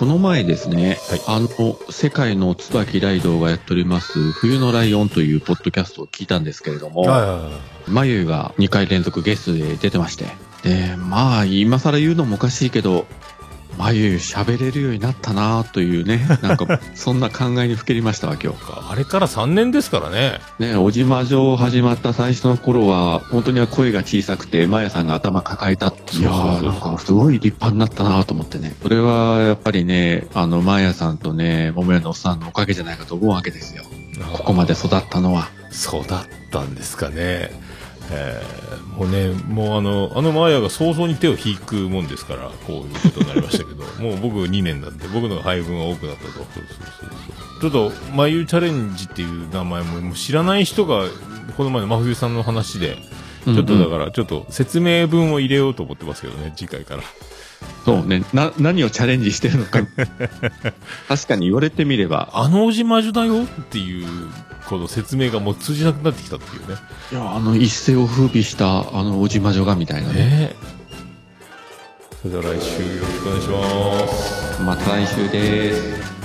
この前ですね、はいあの、世界の椿ライドウがやっております、冬のライオンというポッドキャストを聞いたんですけれども。まゆゆが2回連続ゲストで出てまして、で、まあ、今更言うのもおかしいけど、まゆゆ喋れるようになったなというね、なんか、そんな考えにふけりましたわ、今日。あれから3年ですからね。ね、おじま城始まった最初の頃は、本当には声が小さくて、まやさんが頭抱えたっていやーなんかすごい立派になったなと思ってね。それはやっぱりね、あの、まやさんとね、桃屋のおっさんのおかげじゃないかと思うわけですよ。ここまで育ったのは。そうだったんですかね。えーもうね、もうあの、あのマーヤが早々に手を引くもんですから、こういうことになりましたけど、もう僕2年なんで、僕の配分が多くなったと。そうそうそう。ちょっと、眉チャレンジっていう名前ももう知らない人が、この前の真冬さんの話で、ちょっとだから、ちょっと説明文を入れようと思ってますけどね、次回から。そうね、な、何をチャレンジしてるのか。確かに言われてみれば。あのおじ魔女だよっていう、この説明がもう通じなくなってきたっていうね。いや、あの、一世を風靡した、あの、おじま女がみたいなね。ねそれでは来週よろしくお願いします。また来週です。